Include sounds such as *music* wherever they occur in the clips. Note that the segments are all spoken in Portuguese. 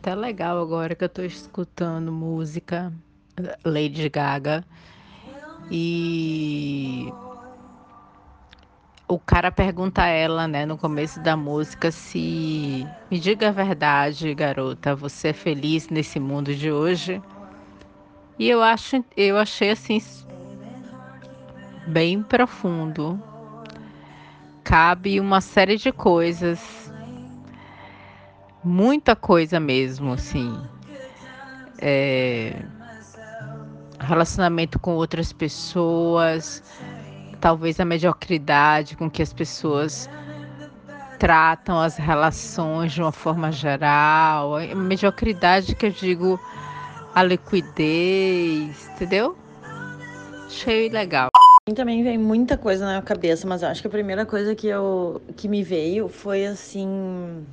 Até legal agora que eu tô escutando música Lady Gaga e o cara pergunta a ela, né, no começo da música, se me diga a verdade, garota, você é feliz nesse mundo de hoje? E eu acho, eu achei assim bem profundo. Cabe uma série de coisas, muita coisa mesmo, assim. É, relacionamento com outras pessoas, talvez a mediocridade com que as pessoas tratam as relações de uma forma geral, a mediocridade que eu digo a liquidez, entendeu? Achei legal. Também vem muita coisa na cabeça, mas eu acho que a primeira coisa que eu que me veio foi assim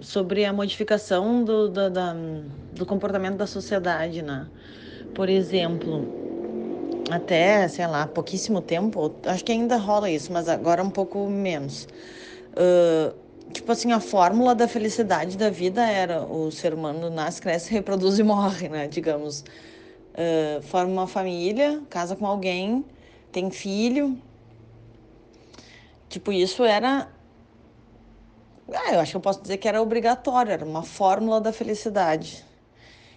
sobre a modificação do, do, da, do comportamento da sociedade, né? Por exemplo, até, sei lá, pouquíssimo tempo, acho que ainda rola isso, mas agora um pouco menos. Uh, tipo assim, a fórmula da felicidade da vida era o ser humano nasce, cresce, reproduz e morre, né? Digamos. Uh, forma uma família, casa com alguém, tem filho. Tipo, isso era. Ah, eu acho que eu posso dizer que era obrigatório, era uma fórmula da felicidade.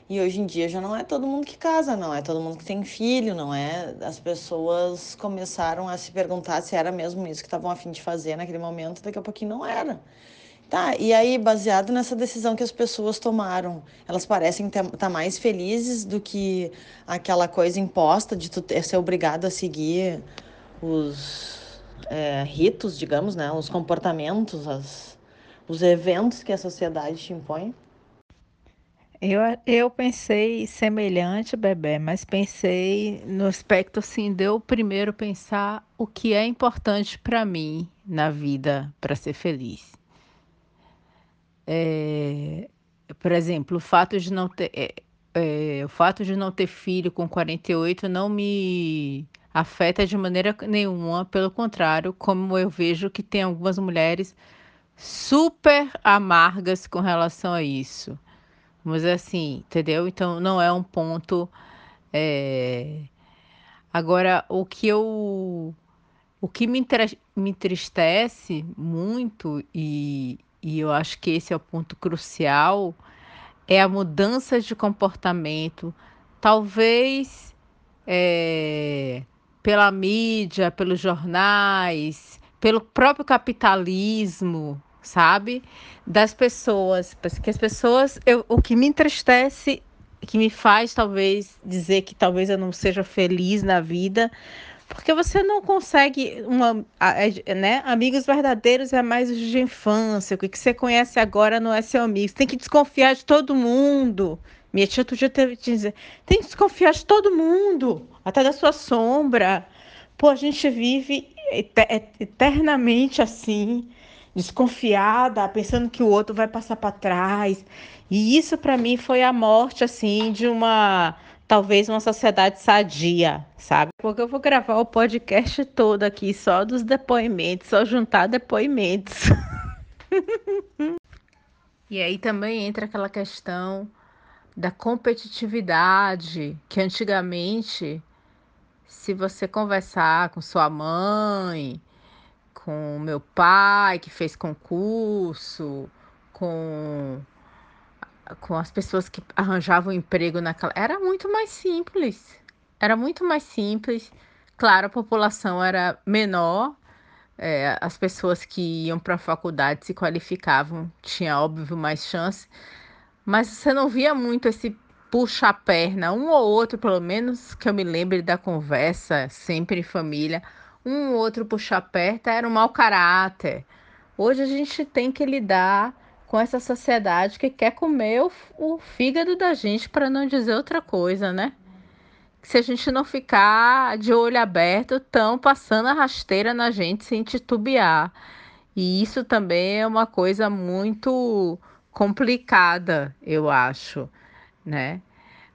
E hoje em dia já não é todo mundo que casa, não é todo mundo que tem filho, não é? As pessoas começaram a se perguntar se era mesmo isso que estavam a fim de fazer naquele momento, daqui a pouquinho não era. Tá, e aí, baseado nessa decisão que as pessoas tomaram, elas parecem estar tá mais felizes do que aquela coisa imposta de tu ser obrigado a seguir os é, ritos, digamos, né? Os comportamentos, as, os eventos que a sociedade te impõe. Eu, eu pensei semelhante, Bebê, mas pensei no aspecto assim, de eu primeiro pensar o que é importante para mim na vida para ser feliz. É, por exemplo, o fato de não ter é, é, o fato de não ter filho com 48 não me afeta de maneira nenhuma, pelo contrário, como eu vejo que tem algumas mulheres super amargas com relação a isso. Mas assim, entendeu? Então não é um ponto. É... Agora, o que eu. O que me, me entristece muito, e, e eu acho que esse é o ponto crucial, é a mudança de comportamento. Talvez é, pela mídia, pelos jornais, pelo próprio capitalismo, sabe? Das pessoas, porque as pessoas, eu, o que me entristece, que me faz talvez dizer que talvez eu não seja feliz na vida, porque você não consegue uma, né? Amigos verdadeiros é mais de infância. O que você conhece agora não é seu amigo. Você tem que desconfiar de todo mundo. Minha tia outro dia teve que dizer: tem que desconfiar de todo mundo, até da sua sombra. Pô, a gente vive eternamente assim desconfiada, pensando que o outro vai passar para trás. E isso para mim foi a morte assim de uma talvez uma sociedade sadia, sabe? Porque eu vou gravar o podcast todo aqui só dos depoimentos, só juntar depoimentos. *laughs* e aí também entra aquela questão da competitividade, que antigamente se você conversar com sua mãe, com meu pai, que fez concurso, com, com as pessoas que arranjavam emprego naquela. Era muito mais simples. Era muito mais simples. Claro, a população era menor, é, as pessoas que iam para a faculdade se qualificavam, tinha óbvio mais chance, mas você não via muito esse puxa-perna, um ou outro, pelo menos que eu me lembre da conversa, sempre em família um outro puxar perto era um mau caráter. Hoje a gente tem que lidar com essa sociedade que quer comer o, o fígado da gente, para não dizer outra coisa, né? Se a gente não ficar de olho aberto, estão passando a rasteira na gente sem titubear. E isso também é uma coisa muito complicada, eu acho, né?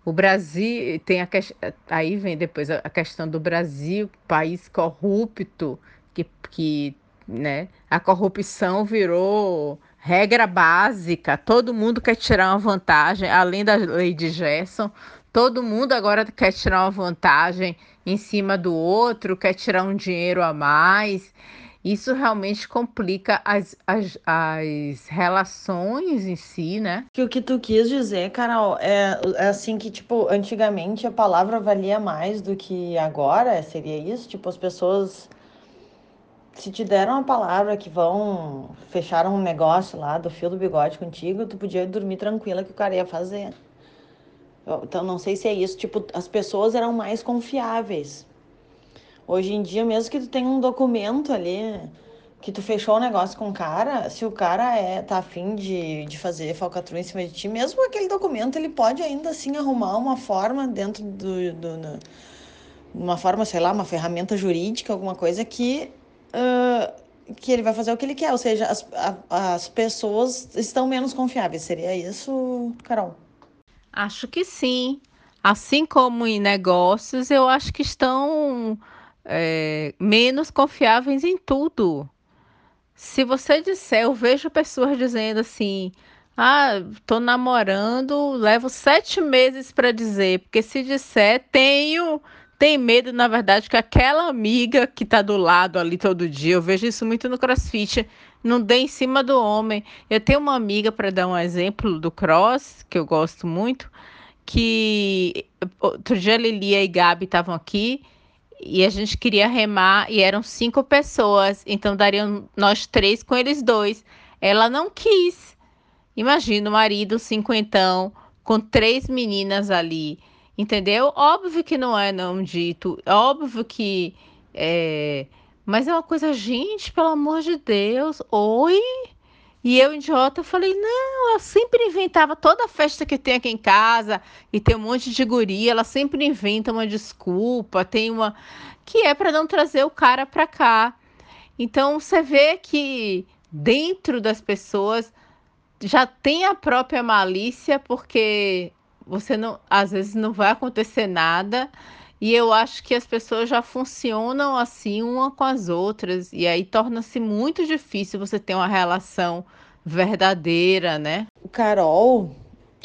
O Brasil tem a questão. Aí vem depois a questão do Brasil, país corrupto, que, que né, a corrupção virou regra básica, todo mundo quer tirar uma vantagem, além da lei de Gerson, todo mundo agora quer tirar uma vantagem em cima do outro, quer tirar um dinheiro a mais. Isso realmente complica as, as, as relações em si, né? Que o que tu quis dizer, Carol, é, é assim que, tipo, antigamente a palavra valia mais do que agora, seria isso? Tipo, as pessoas se te deram uma palavra que vão fechar um negócio lá do fio do bigode contigo, tu podia dormir tranquila que o cara ia fazer. Então, não sei se é isso. Tipo, as pessoas eram mais confiáveis. Hoje em dia, mesmo que tu tenha um documento ali, que tu fechou o negócio com o cara, se o cara é, tá afim de, de fazer falcatrua em cima de ti, mesmo aquele documento, ele pode ainda assim arrumar uma forma dentro do, do, do uma forma, sei lá, uma ferramenta jurídica, alguma coisa que uh, que ele vai fazer o que ele quer, ou seja, as, a, as pessoas estão menos confiáveis. Seria isso, Carol? Acho que sim. Assim como em negócios, eu acho que estão é, menos confiáveis em tudo. Se você disser, eu vejo pessoas dizendo assim: ah, tô namorando, levo sete meses para dizer, porque se disser, tenho tem medo, na verdade, que aquela amiga que tá do lado ali todo dia, eu vejo isso muito no crossfit, não dê em cima do homem. Eu tenho uma amiga, para dar um exemplo do cross, que eu gosto muito, que outro dia Lilia e Gabi estavam aqui e a gente queria remar e eram cinco pessoas, então dariam nós três com eles dois. Ela não quis. Imagina o marido cinquentão com três meninas ali. Entendeu? Óbvio que não é não dito, óbvio que é, mas é uma coisa, gente, pelo amor de Deus, oi? E eu, idiota, falei, não, ela sempre inventava toda festa que tem aqui em casa e tem um monte de guria, ela sempre inventa uma desculpa, tem uma que é para não trazer o cara para cá. Então você vê que dentro das pessoas já tem a própria malícia, porque você não, às vezes não vai acontecer nada. E eu acho que as pessoas já funcionam assim uma com as outras. E aí torna-se muito difícil você ter uma relação verdadeira, né? Carol,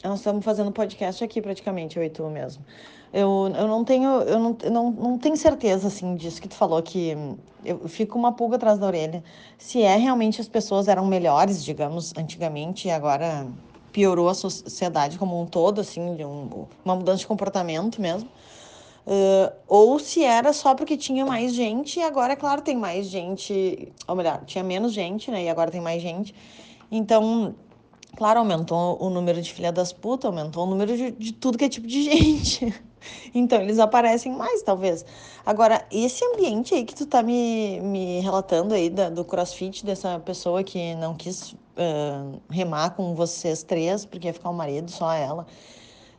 nós estamos fazendo podcast aqui praticamente, eu e tu mesmo. Eu, eu não tenho, eu não, não, não tenho certeza assim disso que tu falou, que eu fico uma pulga atrás da orelha. Se é realmente as pessoas eram melhores, digamos, antigamente, e agora piorou a sociedade como um todo, assim, de um, uma mudança de comportamento mesmo. Uh, ou se era só porque tinha mais gente e agora, é claro, tem mais gente, ou melhor, tinha menos gente, né? E agora tem mais gente. Então, claro, aumentou o número de filha das putas, aumentou o número de, de tudo que é tipo de *laughs* gente. Então, eles aparecem mais, talvez. Agora, esse ambiente aí que tu tá me, me relatando aí da, do crossfit, dessa pessoa que não quis uh, remar com vocês três, porque ia ficar o marido, só ela.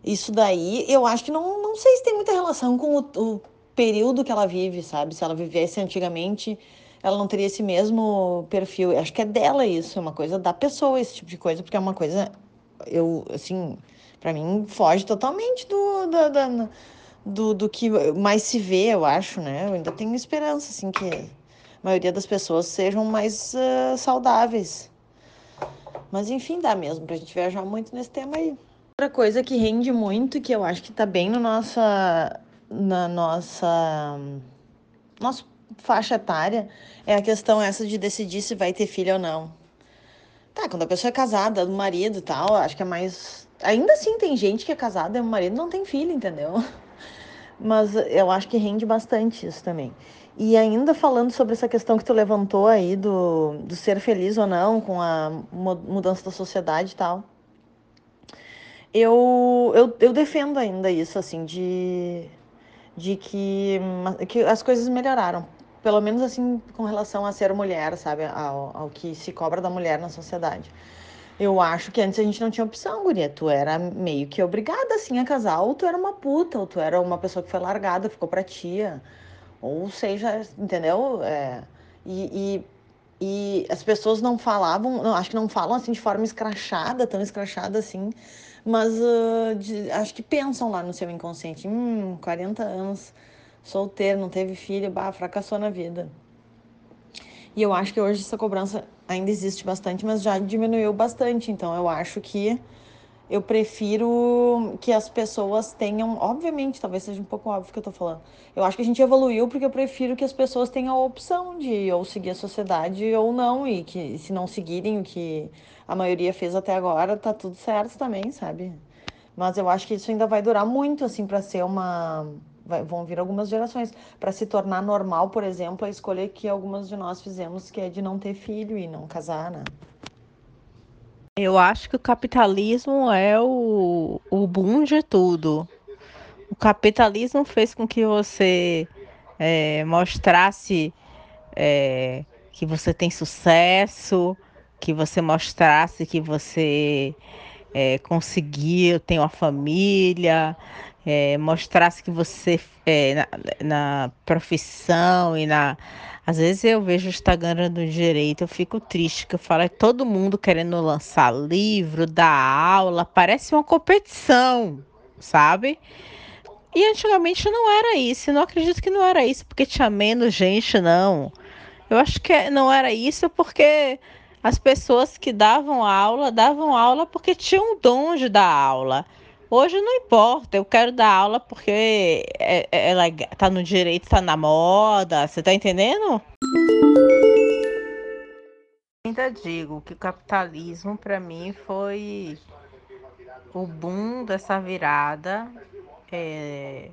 Isso daí, eu acho que não, não sei se tem muita relação com o, o período que ela vive, sabe? Se ela vivesse antigamente, ela não teria esse mesmo perfil. Eu acho que é dela isso, é uma coisa da pessoa, esse tipo de coisa, porque é uma coisa, eu, assim, para mim, foge totalmente do, do, do, que mais se vê, eu acho, né? Eu ainda tenho esperança, assim, que a maioria das pessoas sejam mais uh, saudáveis. Mas enfim, dá mesmo pra gente viajar muito nesse tema aí. Outra coisa que rende muito, que eu acho que tá bem no nossa, na nossa nossa faixa etária, é a questão essa de decidir se vai ter filho ou não. Tá, quando a pessoa é casada, do marido e tal, acho que é mais. Ainda assim tem gente que é casada e o marido não tem filho, entendeu? *laughs* Mas eu acho que rende bastante isso também. E ainda falando sobre essa questão que tu levantou aí do, do ser feliz ou não com a mudança da sociedade e tal, eu, eu, eu defendo ainda isso, assim, de, de que, que as coisas melhoraram. Pelo menos assim com relação a ser mulher, sabe? Ao, ao que se cobra da mulher na sociedade. Eu acho que antes a gente não tinha opção, guria. Tu era meio que obrigada, assim, a casar. Ou tu era uma puta, ou tu era uma pessoa que foi largada, ficou pra tia. Ou seja, entendeu? É, e, e, e, as pessoas não falavam, não, acho que não falam assim de forma escrachada, tão escrachada assim, mas uh, de, acho que pensam lá no seu inconsciente: hum, 40 anos, solteiro, não teve filho, bah, fracassou na vida. E eu acho que hoje essa cobrança ainda existe bastante, mas já diminuiu bastante. Então eu acho que eu prefiro que as pessoas tenham, obviamente, talvez seja um pouco óbvio que eu tô falando. Eu acho que a gente evoluiu porque eu prefiro que as pessoas tenham a opção de ou seguir a sociedade ou não, e que se não seguirem o que a maioria fez até agora, tá tudo certo também, sabe? Mas eu acho que isso ainda vai durar muito, assim, para ser uma. Vai, vão vir algumas gerações. Para se tornar normal, por exemplo, a escolha que algumas de nós fizemos, que é de não ter filho e não casar, né? Eu acho que o capitalismo é o, o boom de tudo. O capitalismo fez com que você é, mostrasse é, que você tem sucesso, que você mostrasse que você é, conseguiu ter uma família, é, mostrasse que você é, na, na, profissão e na às vezes eu vejo o Instagram do direito, eu fico triste, que eu falo, é todo mundo querendo lançar livro, dar aula, parece uma competição, sabe? E antigamente não era isso, eu não acredito que não era isso, porque tinha menos gente, não. Eu acho que não era isso porque as pessoas que davam aula, davam aula porque tinham o dom de dar aula. Hoje não importa, eu quero dar aula porque é, é, ela tá no direito, tá na moda, você tá entendendo? Ainda digo que o capitalismo para mim foi o boom dessa virada. É,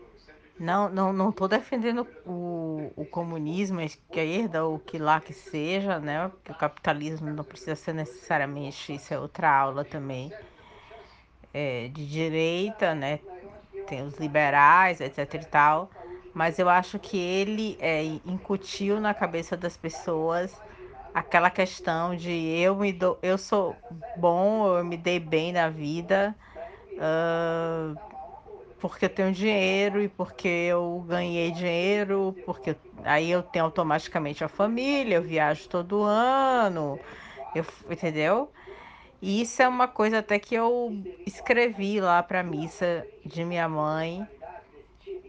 não, não, não tô defendendo o, o comunismo, a esquerda, ou o que lá que seja, né? Porque o capitalismo não precisa ser necessariamente, isso é outra aula também é, de direita, né? Tem os liberais, etc e tal. Mas eu acho que ele é, incutiu na cabeça das pessoas aquela questão de eu me dou, eu sou bom, eu me dei bem na vida, uh, porque eu tenho dinheiro e porque eu ganhei dinheiro, porque aí eu tenho automaticamente a família, eu viajo todo ano, eu, entendeu? E isso é uma coisa até que eu escrevi lá para a missa de minha mãe,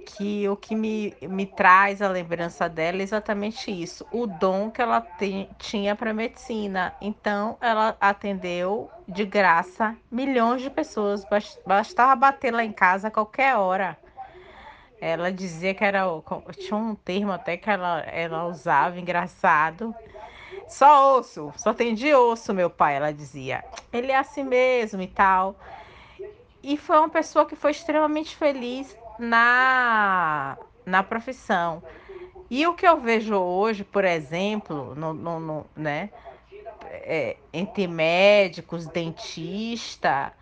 que o que me, me traz a lembrança dela é exatamente isso, o dom que ela te, tinha para medicina. Então, ela atendeu de graça milhões de pessoas, bastava bater lá em casa a qualquer hora. Ela dizia que era. Tinha um termo até que ela, ela usava, engraçado, só osso, só tem de osso, meu pai, ela dizia. Ele é assim mesmo e tal. E foi uma pessoa que foi extremamente feliz na, na profissão. E o que eu vejo hoje, por exemplo, no, no, no né, é, entre médicos, dentista,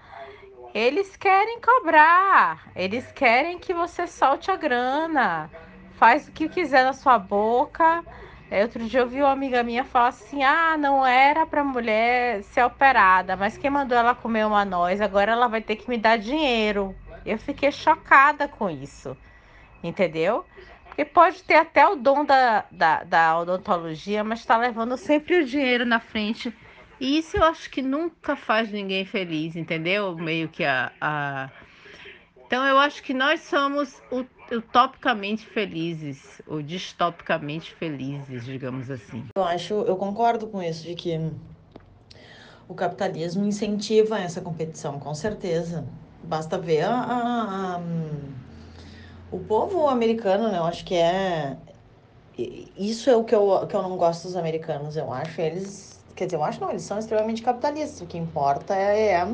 eles querem cobrar, eles querem que você solte a grana, faz o que quiser na sua boca é, outro dia eu vi uma amiga minha falar assim: ah, não era para mulher ser operada, mas quem mandou ela comer uma noz, agora ela vai ter que me dar dinheiro. Eu fiquei chocada com isso, entendeu? Porque pode ter até o dom da, da, da odontologia, mas está levando sempre o dinheiro na frente. E isso eu acho que nunca faz ninguém feliz, entendeu? Meio que a, a... Então eu acho que nós somos utopicamente felizes, ou distopicamente felizes, digamos assim. Eu acho, eu concordo com isso, de que o capitalismo incentiva essa competição, com certeza. Basta ver a, a, a, o povo americano, né? Eu acho que é. Isso é o que eu, que eu não gosto dos americanos. Eu acho eles. Quer dizer, eu acho não, eles são extremamente capitalistas. O que importa é, é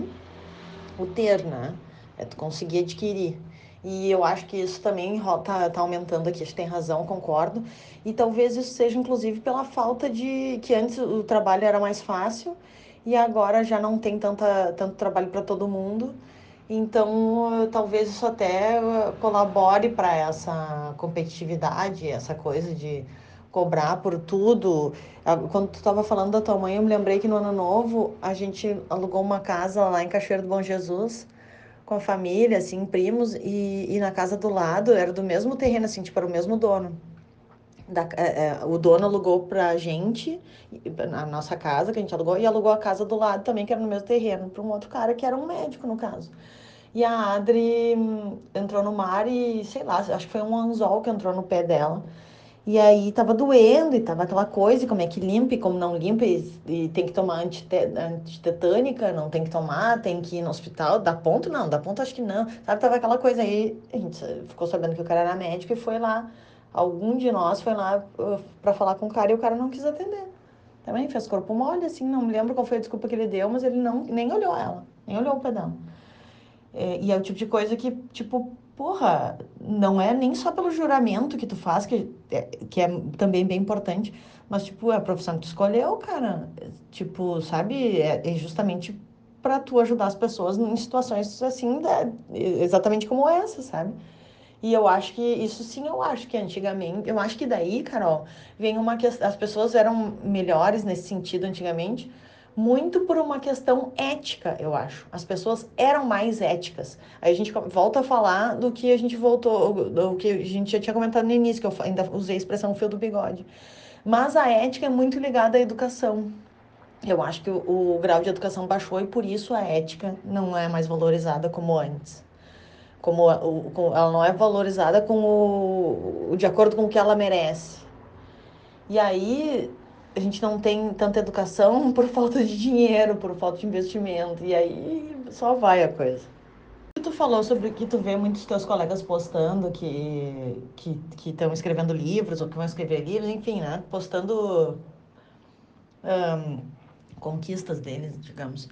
o ter, né? É tu conseguir adquirir. E eu acho que isso também está tá aumentando aqui, acho que tem razão, concordo. E talvez isso seja, inclusive, pela falta de. que antes o trabalho era mais fácil e agora já não tem tanta, tanto trabalho para todo mundo. Então, talvez isso até uh, colabore para essa competitividade, essa coisa de cobrar por tudo. Quando tu estava falando da tua mãe, eu me lembrei que no ano novo a gente alugou uma casa lá em Cachoeiro do Bom Jesus com a família, assim, primos, e, e na casa do lado era do mesmo terreno, assim, tipo, era o mesmo dono. Da, é, é, o dono alugou pra gente, a nossa casa que a gente alugou, e alugou a casa do lado também, que era no mesmo terreno, para um outro cara que era um médico, no caso. E a Adri hum, entrou no mar e, sei lá, acho que foi um anzol que entrou no pé dela. E aí tava doendo e tava aquela coisa, e como é que limpa e como não limpa, e, e tem que tomar antite, antitetânica, não tem que tomar, tem que ir no hospital, dá ponto não, dá ponto acho que não. Sabe, tava aquela coisa aí, a gente ficou sabendo que o cara era médico e foi lá, algum de nós foi lá uh, para falar com o cara e o cara não quis atender. Também fez corpo mole, assim, não me lembro qual foi a desculpa que ele deu, mas ele não, nem olhou ela, nem olhou o pedal. É, e é o tipo de coisa que, tipo, porra, não é nem só pelo juramento que tu faz, que é, que é também bem importante, mas, tipo, é a profissão que tu escolheu, cara. Tipo, sabe, é, é justamente para tu ajudar as pessoas em situações assim, da, exatamente como essa, sabe? E eu acho que isso sim, eu acho que antigamente, eu acho que daí, Carol, vem uma questão, as pessoas eram melhores nesse sentido antigamente, muito por uma questão ética, eu acho. As pessoas eram mais éticas. Aí a gente volta a falar do que a gente voltou, do que a gente já tinha comentado no início, que eu ainda usei a expressão fio do bigode. Mas a ética é muito ligada à educação. Eu acho que o, o grau de educação baixou e por isso a ética não é mais valorizada como antes. Como, o, ela não é valorizada com o, de acordo com o que ela merece. E aí a gente não tem tanta educação *laughs* por falta de dinheiro, por falta de investimento. E aí só vai a coisa. Tu falou sobre que tu vê muitos teus colegas postando que que estão escrevendo livros ou que vão escrever livros, enfim, né? Postando conquistas deles, digamos.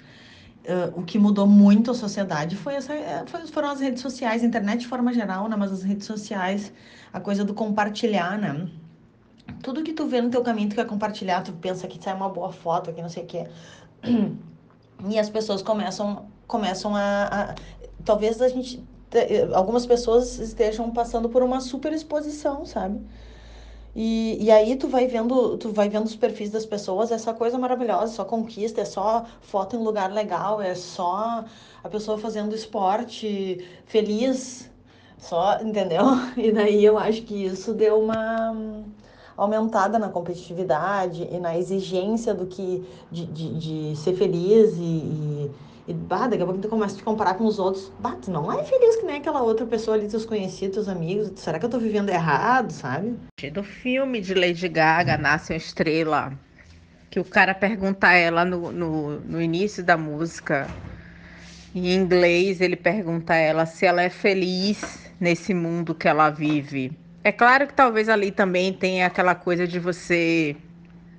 Uh, o que mudou muito a sociedade foi essa, é, foi, foram as redes sociais, internet de forma geral, né? Mas as redes sociais, a coisa do compartilhar, né? tudo que tu vê no teu caminho, tu quer compartilhar, tu pensa que sai uma boa foto aqui, não sei o quê. *clears throat* E as pessoas começam, começam a, a talvez a gente algumas pessoas estejam passando por uma super exposição, sabe? E, e aí tu vai vendo, tu vai vendo os perfis das pessoas, é só coisa maravilhosa, é só conquista, é só foto em lugar legal, é só a pessoa fazendo esporte feliz, só, entendeu? *laughs* E daí eu acho que isso deu uma aumentada na competitividade e na exigência do que de, de, de ser feliz e, e, e bah, daqui a pouco tu começa a te comparar com os outros. Bah, tu não é feliz que nem aquela outra pessoa ali, teus conhecidos, teus amigos. Será que eu tô vivendo errado, sabe? Do filme de Lady Gaga, Nasce uma Estrela, que o cara pergunta a ela no, no, no início da música, em inglês, ele pergunta a ela se ela é feliz nesse mundo que ela vive. É claro que talvez ali também tenha aquela coisa de você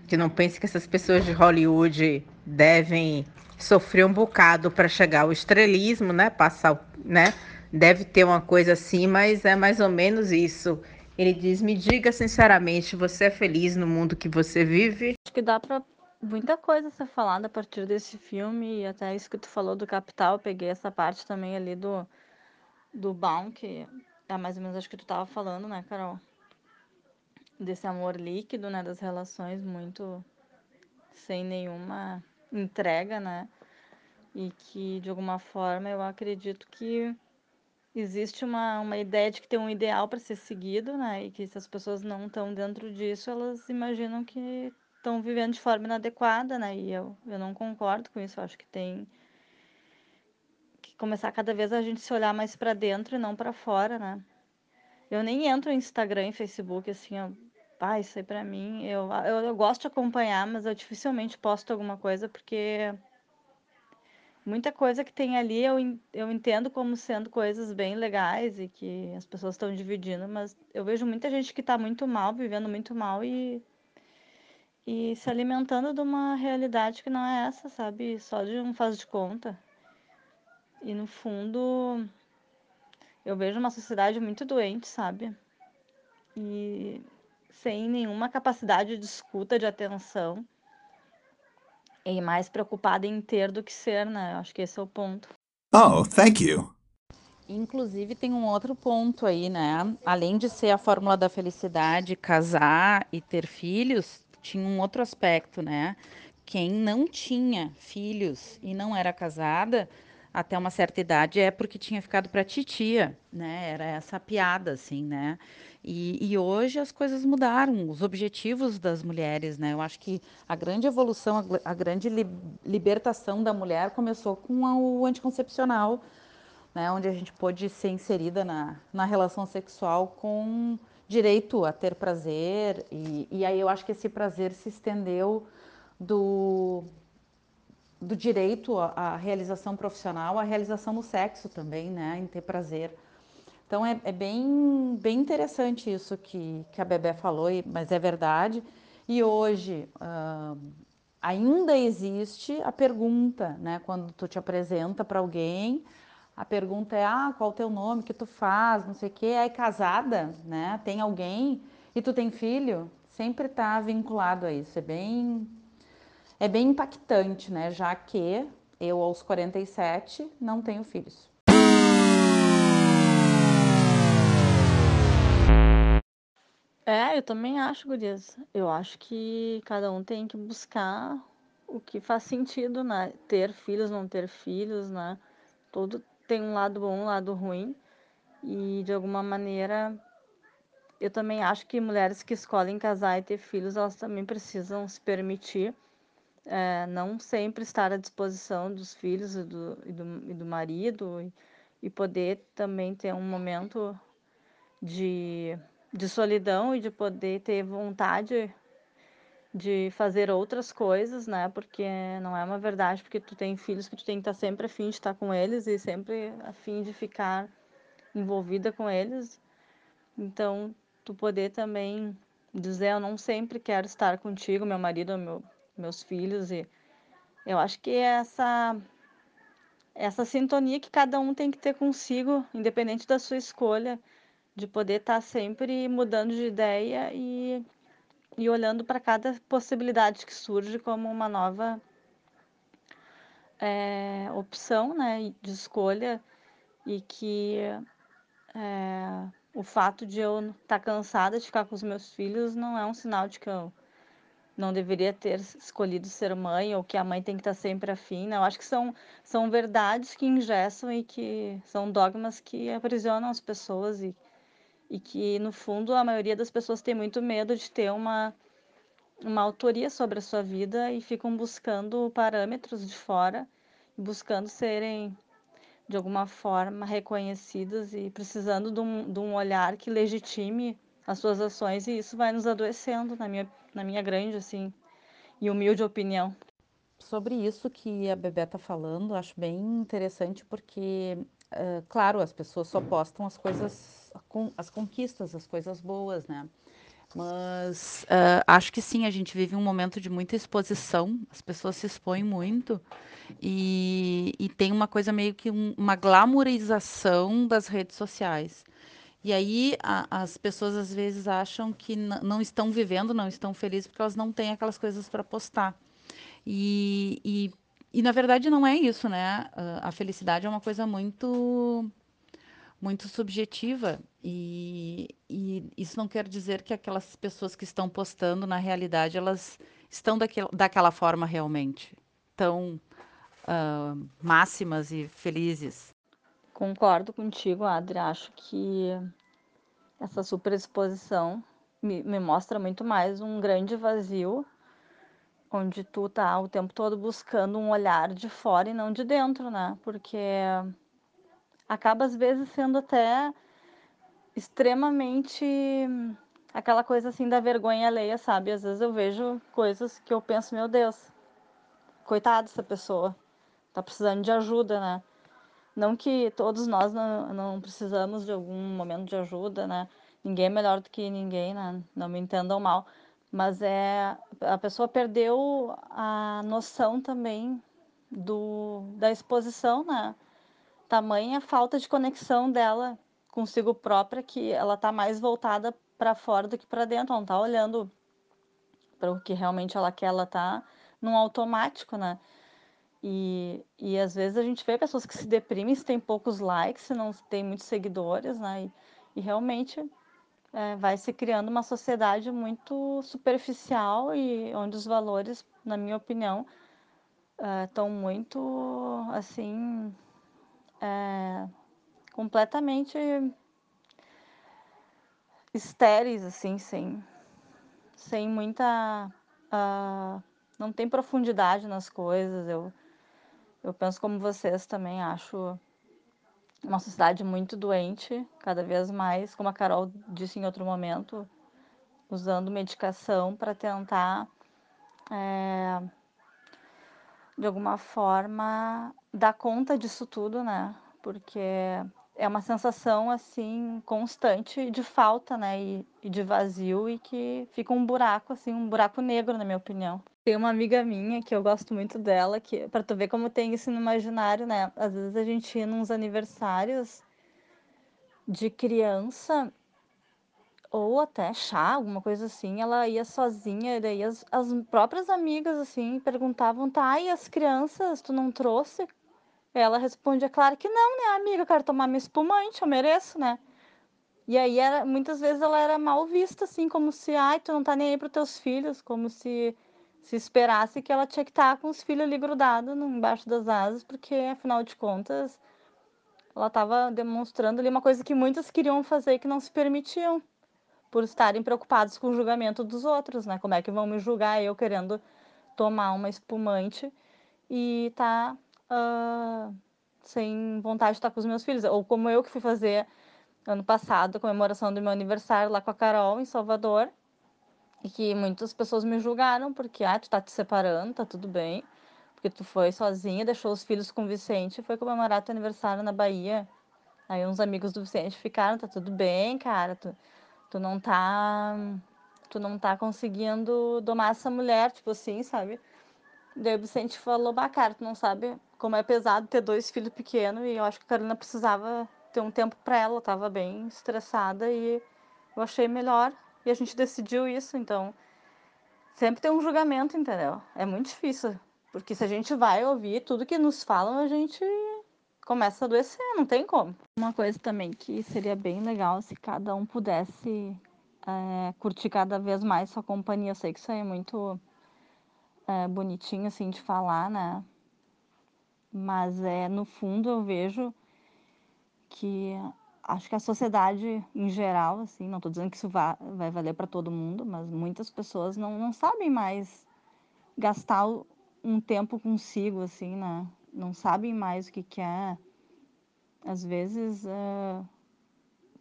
que não pense que essas pessoas de Hollywood devem sofrer um bocado para chegar ao estrelismo, né? Passar, né? Deve ter uma coisa assim, mas é mais ou menos isso. Ele diz: "Me diga sinceramente, você é feliz no mundo que você vive?" Acho que dá para muita coisa ser falada a partir desse filme e até isso que tu falou do Capital, peguei essa parte também ali do do Baum que é mais ou menos acho que tu tava falando, né, Carol? Desse amor líquido, né? Das relações muito sem nenhuma entrega, né? E que de alguma forma eu acredito que existe uma, uma ideia de que tem um ideal para ser seguido, né? E que se as pessoas não estão dentro disso, elas imaginam que estão vivendo de forma inadequada, né? E eu, eu não concordo com isso. Eu acho que tem começar cada vez a gente se olhar mais para dentro e não para fora, né? Eu nem entro em Instagram e Facebook assim, ó, ah, isso aí para mim, eu, eu, eu gosto de acompanhar, mas eu dificilmente posto alguma coisa porque muita coisa que tem ali eu, eu entendo como sendo coisas bem legais e que as pessoas estão dividindo, mas eu vejo muita gente que está muito mal, vivendo muito mal e, e se alimentando de uma realidade que não é essa, sabe? Só de um faz de conta. E no fundo, eu vejo uma sociedade muito doente, sabe? E sem nenhuma capacidade de escuta, de atenção. E mais preocupada em ter do que ser, né? Eu acho que esse é o ponto. Oh, thank you. Inclusive tem um outro ponto aí, né? Além de ser a fórmula da felicidade, casar e ter filhos, tinha um outro aspecto, né? Quem não tinha filhos e não era casada até uma certa idade é porque tinha ficado para titia, né? Era essa piada, assim, né? E, e, hoje as coisas mudaram, os objetivos das mulheres, né? Eu acho que a grande evolução, a, a grande li, libertação da mulher começou com a, o anticoncepcional, né? Onde a gente pôde ser inserida na, na relação sexual com direito a ter prazer, e, e aí eu acho que esse prazer se estendeu do, do direito à, à realização profissional, à realização no sexo também, né, em ter prazer. Então é, é, bem, bem interessante isso que, que a Bebé falou, mas é verdade. E hoje uh, ainda existe a pergunta, né? Quando tu te apresenta para alguém, a pergunta é: ah, qual o teu nome, o que tu faz, não sei o quê. É casada, né? Tem alguém e tu tem filho? Sempre está vinculado a isso. É bem, é bem impactante, né? Já que eu, aos 47, não tenho filhos. É, eu também acho, Gurias. Eu acho que cada um tem que buscar o que faz sentido, né? Ter filhos, não ter filhos, né? Todo tem um lado bom, um lado ruim. E de alguma maneira, eu também acho que mulheres que escolhem casar e ter filhos, elas também precisam se permitir é, não sempre estar à disposição dos filhos e do, e do, e do marido e, e poder também ter um momento de de solidão e de poder ter vontade de fazer outras coisas, né? Porque não é uma verdade, porque tu tem filhos que tu tem que estar sempre afim de estar com eles e sempre afim de ficar envolvida com eles. Então, tu poder também dizer, eu não sempre quero estar contigo, meu marido, meu, meus filhos e eu acho que é essa essa sintonia que cada um tem que ter consigo, independente da sua escolha de poder estar tá sempre mudando de ideia e, e olhando para cada possibilidade que surge como uma nova é, opção né, de escolha e que é, o fato de eu estar tá cansada de ficar com os meus filhos não é um sinal de que eu não deveria ter escolhido ser mãe ou que a mãe tem que estar tá sempre afim. Né? Eu acho que são, são verdades que engessam e que são dogmas que aprisionam as pessoas e e que no fundo a maioria das pessoas tem muito medo de ter uma uma autoria sobre a sua vida e ficam buscando parâmetros de fora, buscando serem de alguma forma reconhecidas e precisando de um, de um olhar que legitime as suas ações e isso vai nos adoecendo na minha na minha grande assim e humilde opinião. Sobre isso que a Bebê está falando, acho bem interessante porque, uh, claro, as pessoas só postam as coisas as conquistas, as coisas boas, né? Mas uh, acho que sim, a gente vive um momento de muita exposição, as pessoas se expõem muito e, e tem uma coisa meio que um, uma glamorização das redes sociais. E aí a, as pessoas às vezes acham que não estão vivendo, não estão felizes porque elas não têm aquelas coisas para postar. E, e, e, na verdade não é isso, né? Uh, a felicidade é uma coisa muito muito subjetiva e, e, isso não quer dizer que aquelas pessoas que estão postando na realidade elas estão daquela, daquela forma realmente tão uh, máximas e felizes. Concordo contigo, Adri. Acho que essa superexposição me, me mostra muito mais um grande vazio onde tu tá o tempo todo buscando um olhar de fora e não de dentro, né? Porque acaba às vezes sendo até extremamente aquela coisa assim da vergonha alheia, sabe? Às vezes eu vejo coisas que eu penso, meu Deus, coitada dessa pessoa, tá precisando de ajuda, né? Não que todos nós não, não precisamos de algum momento de ajuda, né? Ninguém é melhor do que ninguém, né? Não me entendam mal. Mas é a pessoa perdeu a noção também do, da exposição, né? Tamanha falta de conexão dela consigo própria que ela tá mais voltada para fora do que para dentro, ela não tá olhando para o que realmente ela quer, ela tá num automático, né? E, e às vezes a gente vê pessoas que se deprimem se tem poucos likes, se não tem muitos seguidores, né? E, e realmente é, vai se criando uma sociedade muito superficial e onde os valores, na minha opinião, estão é, muito assim é, completamente estéreis, assim, sem, sem muita. Uh, não tem profundidade nas coisas. Eu, eu penso como vocês também, acho uma sociedade muito doente, cada vez mais, como a Carol disse em outro momento, usando medicação para tentar, é, de alguma forma, dar conta disso tudo, né? Porque é uma sensação assim constante de falta, né, e, e, de vazio e que fica um buraco assim, um buraco negro na minha opinião. Tem uma amiga minha que eu gosto muito dela, que para tu ver como tem isso no imaginário, né? Às vezes a gente ia nos aniversários de criança ou até chá, alguma coisa assim, ela ia sozinha, e daí as, as próprias amigas assim perguntavam: "Tá, e as crianças, tu não trouxe?" Ela respondia, claro que não, né, amiga? Eu quero tomar minha espumante, eu mereço, né? E aí, era, muitas vezes, ela era mal vista, assim, como se, ai, tu não tá nem aí pros teus filhos, como se se esperasse que ela tinha que estar tá com os filhos ali grudados embaixo das asas, porque, afinal de contas, ela estava demonstrando ali uma coisa que muitas queriam fazer e que não se permitiam, por estarem preocupados com o julgamento dos outros, né? Como é que vão me julgar eu querendo tomar uma espumante e tá uh, sem vontade de estar com os meus filhos. Ou como eu que fui fazer ano passado, a comemoração do meu aniversário lá com a Carol, em Salvador. E que muitas pessoas me julgaram porque, ah, tu tá te separando, tá tudo bem. Porque tu foi sozinha, deixou os filhos com o Vicente e foi comemorar teu aniversário na Bahia. Aí uns amigos do Vicente ficaram, tá tudo bem, cara, tu, tu não tá. Tu não tá conseguindo domar essa mulher, tipo assim, sabe? Daí o Vicente falou, bah, cara, tu não sabe como é pesado ter dois filhos pequenos e eu acho que a Carolina precisava ter um tempo para ela, tava bem estressada e eu achei melhor e a gente decidiu isso, então sempre tem um julgamento, entendeu? É muito difícil, porque se a gente vai ouvir tudo que nos falam, a gente começa a adoecer, não tem como. Uma coisa também que seria bem legal se cada um pudesse é, curtir cada vez mais sua companhia. Eu sei que isso aí é muito é, bonitinho assim de falar, né? Mas é no fundo eu vejo que acho que a sociedade em geral, assim, não estou dizendo que isso vai, vai valer para todo mundo, mas muitas pessoas não, não sabem mais gastar um tempo consigo, assim, né? Não sabem mais o que, que é, às vezes, é,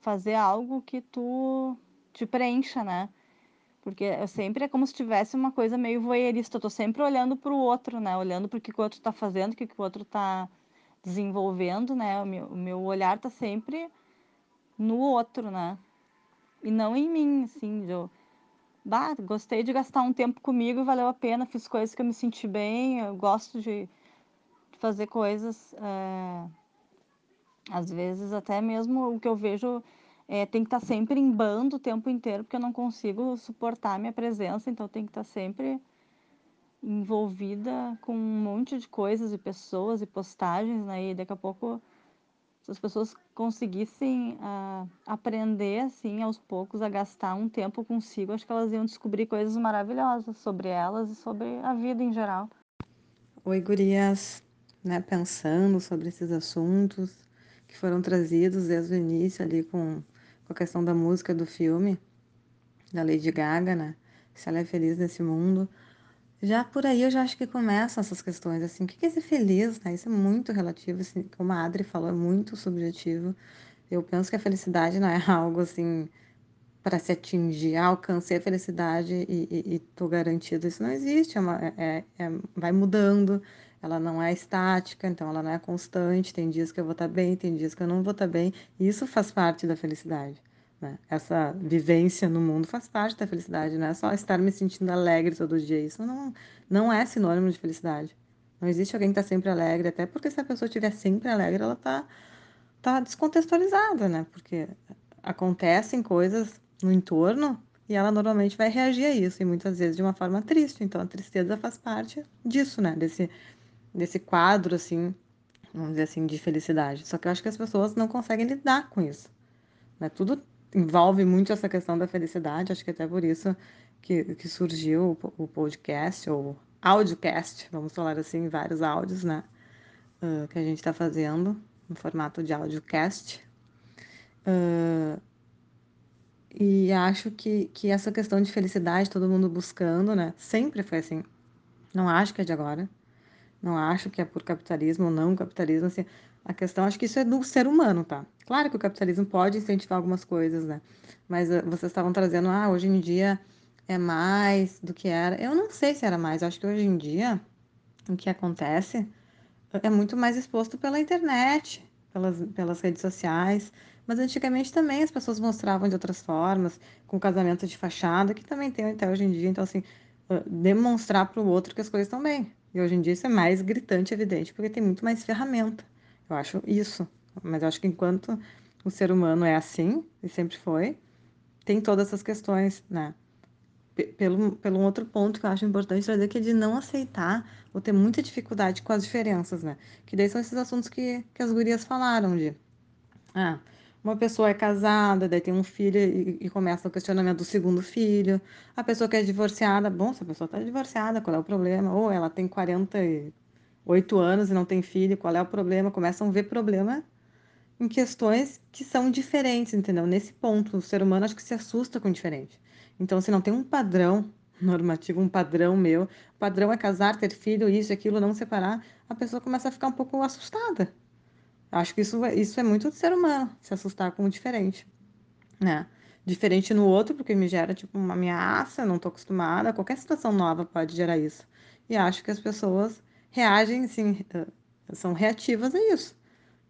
fazer algo que tu te preencha, né? Porque eu sempre é como se tivesse uma coisa meio voyeurista. Eu tô sempre olhando para o outro, né? Olhando para o que o outro está fazendo, o que o outro está desenvolvendo, né? O meu, o meu olhar tá sempre no outro, né? E não em mim, assim. Eu, bah, gostei de gastar um tempo comigo, valeu a pena. Fiz coisas que eu me senti bem. Eu gosto de fazer coisas. É... Às vezes, até mesmo o que eu vejo é, tem que estar tá sempre em bando o tempo inteiro, porque eu não consigo suportar a minha presença, então tem que estar tá sempre envolvida com um monte de coisas e pessoas e postagens, né? E daqui a pouco, se as pessoas conseguissem uh, aprender, assim, aos poucos, a gastar um tempo consigo, acho que elas iam descobrir coisas maravilhosas sobre elas e sobre a vida em geral. Oi, gurias, né? Pensando sobre esses assuntos que foram trazidos desde o início ali com com a questão da música do filme, da Lady Gaga, né? Se ela é feliz nesse mundo. Já por aí eu já acho que começam essas questões, assim, o que é ser feliz, né? Isso é muito relativo, assim, como a Adri falou, é muito subjetivo. Eu penso que a felicidade não é *laughs* algo, assim, para se atingir, ah, alcancei a felicidade e, e, e tô garantido. Isso não existe, é uma, é, é, é, vai mudando, ela não é estática, então ela não é constante. Tem dias que eu vou estar tá bem, tem dias que eu não vou estar tá bem. Isso faz parte da felicidade. Né? Essa vivência no mundo faz parte da felicidade, não é só estar me sentindo alegre todo dia. Isso não, não é sinônimo de felicidade. Não existe alguém que está sempre alegre, até porque se a pessoa estiver sempre alegre, ela está tá descontextualizada, né? Porque acontecem coisas no entorno e ela normalmente vai reagir a isso, e muitas vezes de uma forma triste. Então a tristeza faz parte disso, né? Desse, desse quadro, assim, vamos dizer assim, de felicidade. Só que eu acho que as pessoas não conseguem lidar com isso. Né? Tudo envolve muito essa questão da felicidade, acho que até por isso que, que surgiu o, o podcast, ou audiocast, vamos falar assim, vários áudios, né? Uh, que a gente está fazendo no formato de audiocast. Uh, e acho que, que essa questão de felicidade, todo mundo buscando, né? Sempre foi assim. Não acho que é de agora. Não acho que é por capitalismo ou não capitalismo. Assim, A questão, acho que isso é do ser humano, tá? Claro que o capitalismo pode incentivar algumas coisas, né? Mas uh, vocês estavam trazendo, ah, hoje em dia é mais do que era. Eu não sei se era mais. Acho que hoje em dia o que acontece é muito mais exposto pela internet, pelas, pelas redes sociais. Mas antigamente também as pessoas mostravam de outras formas, com casamento de fachada, que também tem até hoje em dia. Então, assim, demonstrar para o outro que as coisas estão bem. E hoje em dia isso é mais gritante, evidente, porque tem muito mais ferramenta. Eu acho isso. Mas eu acho que enquanto o ser humano é assim, e sempre foi, tem todas essas questões, né? Pelo, pelo outro ponto que eu acho importante trazer, que é de não aceitar ou ter muita dificuldade com as diferenças, né? Que daí são esses assuntos que, que as gurias falaram de... Ah, uma pessoa é casada, daí tem um filho e, e, começa o questionamento do segundo filho. A pessoa que é divorciada, bom, se a pessoa está divorciada, qual é o problema? Ou ela tem 48 anos e não tem filho, qual é o problema? Começam a ver problema em questões que são diferentes, entendeu? Nesse ponto, o ser humano acho que se assusta com o diferente. Então, se não tem um padrão normativo, um padrão meu, padrão é casar, ter filho, isso, aquilo, não separar, a pessoa começa a ficar um pouco assustada Acho que isso, isso é muito do ser humano, se assustar com o diferente, né? Diferente no outro, porque me gera, tipo, uma ameaça, não tô acostumada, qualquer situação nova pode gerar isso. E acho que as pessoas reagem, assim, são reativas a isso.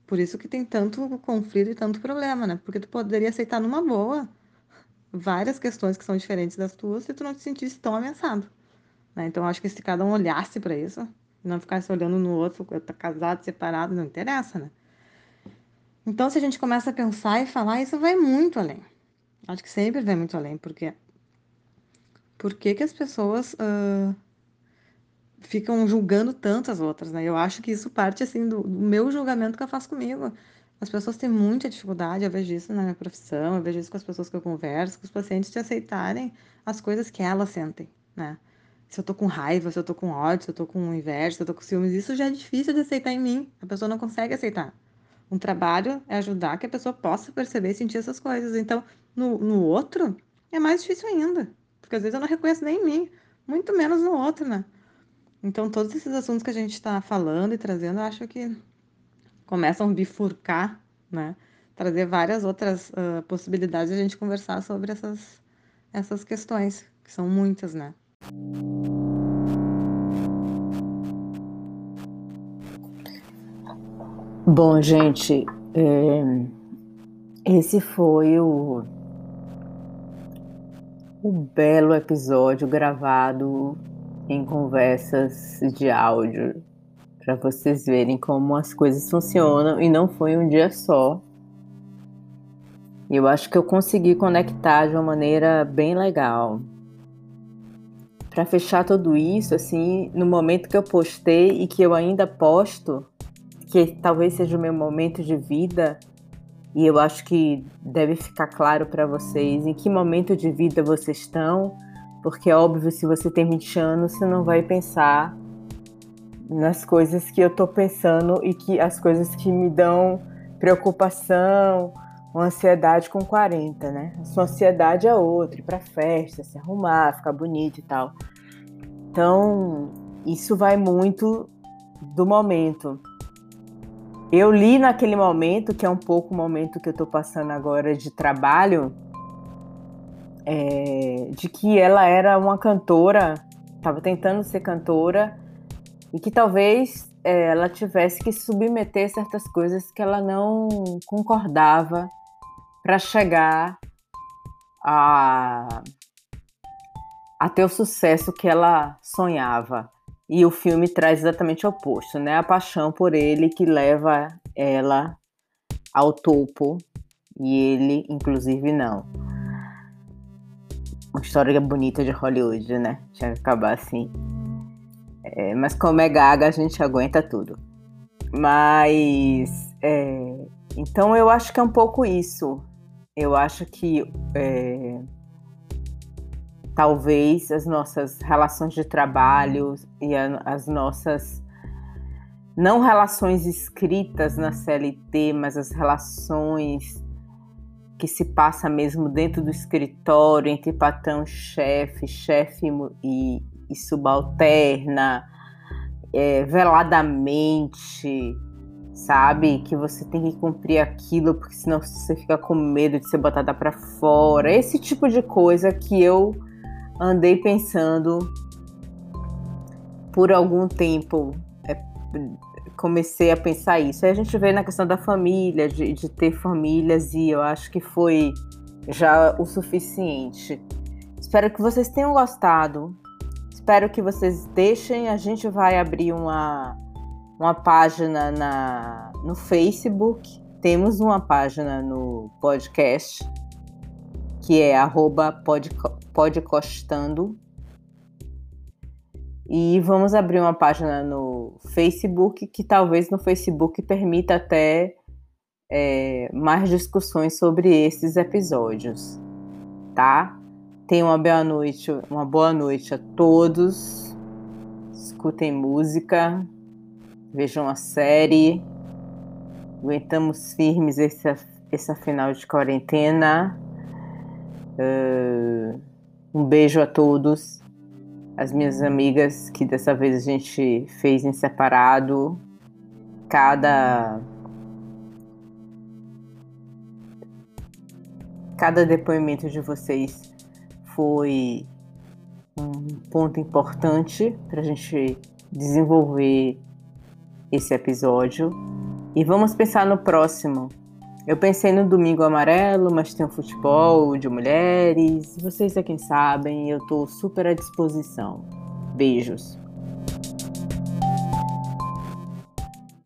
Por isso que tem tanto conflito e tanto problema, né? Porque tu poderia aceitar numa boa várias questões que são diferentes das tuas se tu não te sentisse tão ameaçado. Né? Então, acho que se cada um olhasse para isso, não ficasse olhando no outro, tá casado, separado, não interessa, né? Então, se a gente começa a pensar e falar, isso vai muito além. Acho que sempre vai muito além, porque por que, que as pessoas uh, ficam julgando tanto as outras, né? Eu acho que isso parte, assim, do, do, meu julgamento que eu faço comigo. As pessoas têm muita dificuldade, eu vejo isso na minha profissão, eu vejo isso com as pessoas que eu converso, com os pacientes, de aceitarem as coisas que elas sentem, né? Se eu tô com raiva, se eu tô com ódio, se eu tô com inveja, se eu tô com ciúmes, isso já é difícil de aceitar em mim. A pessoa não consegue aceitar. Um trabalho é ajudar que a pessoa possa perceber e sentir essas coisas. Então, no, no outro, é mais difícil ainda. Porque às vezes eu não reconheço nem em mim, muito menos no outro, né? Então, todos esses assuntos que a gente está falando e trazendo, eu acho que começam a bifurcar, né? Trazer várias outras uh, possibilidades de a gente conversar sobre essas, essas questões, que são muitas, né? Bom, gente, é, esse foi o, o belo episódio gravado em conversas de áudio para vocês verem como as coisas funcionam e não foi um dia só. Eu acho que eu consegui conectar de uma maneira bem legal. Para fechar tudo isso, assim, no momento que eu postei e que eu ainda posto, que talvez seja o meu momento de vida, e eu acho que deve ficar claro para vocês em que momento de vida vocês estão, porque é óbvio, se você tem 20 anos, você não vai pensar nas coisas que eu estou pensando e que as coisas que me dão preocupação, uma ansiedade com 40, né? A sua ansiedade é outra, ir pra festa, se arrumar, ficar bonito e tal. Então, isso vai muito do momento. Eu li naquele momento, que é um pouco o momento que eu estou passando agora de trabalho, é, de que ela era uma cantora, estava tentando ser cantora, e que talvez é, ela tivesse que submeter certas coisas que ela não concordava para chegar a, a ter o sucesso que ela sonhava. E o filme traz exatamente o oposto, né? A paixão por ele que leva ela ao topo e ele, inclusive, não. Uma história bonita de Hollywood, né? Tinha que acabar assim. É, mas como é gaga, a gente aguenta tudo. Mas. É, então eu acho que é um pouco isso. Eu acho que. É, talvez as nossas relações de trabalho e as nossas não relações escritas na CLT, mas as relações que se passa mesmo dentro do escritório entre patrão chefe, chefe e, e subalterna, é, veladamente, sabe? Que você tem que cumprir aquilo, porque senão você fica com medo de ser botada para fora. Esse tipo de coisa que eu andei pensando por algum tempo. É, comecei a pensar isso. Aí a gente vê na questão da família, de, de ter famílias, e eu acho que foi já o suficiente. Espero que vocês tenham gostado. Espero que vocês deixem. A gente vai abrir uma, uma página na, no Facebook. Temos uma página no podcast que é podcostando. E vamos abrir uma página no Facebook que talvez no Facebook permita até é, mais discussões sobre esses episódios, tá? Tenham uma boa noite, uma boa noite a todos. Escutem música, vejam a série. Aguentamos firmes esse, esse final de quarentena. Uh, um beijo a todos, as minhas amigas que dessa vez a gente fez em separado. Cada Cada depoimento de vocês foi um ponto importante para a gente desenvolver esse episódio. E vamos pensar no próximo. Eu pensei no Domingo Amarelo, mas tem o futebol de mulheres. Vocês é quem sabem, eu estou super à disposição. Beijos.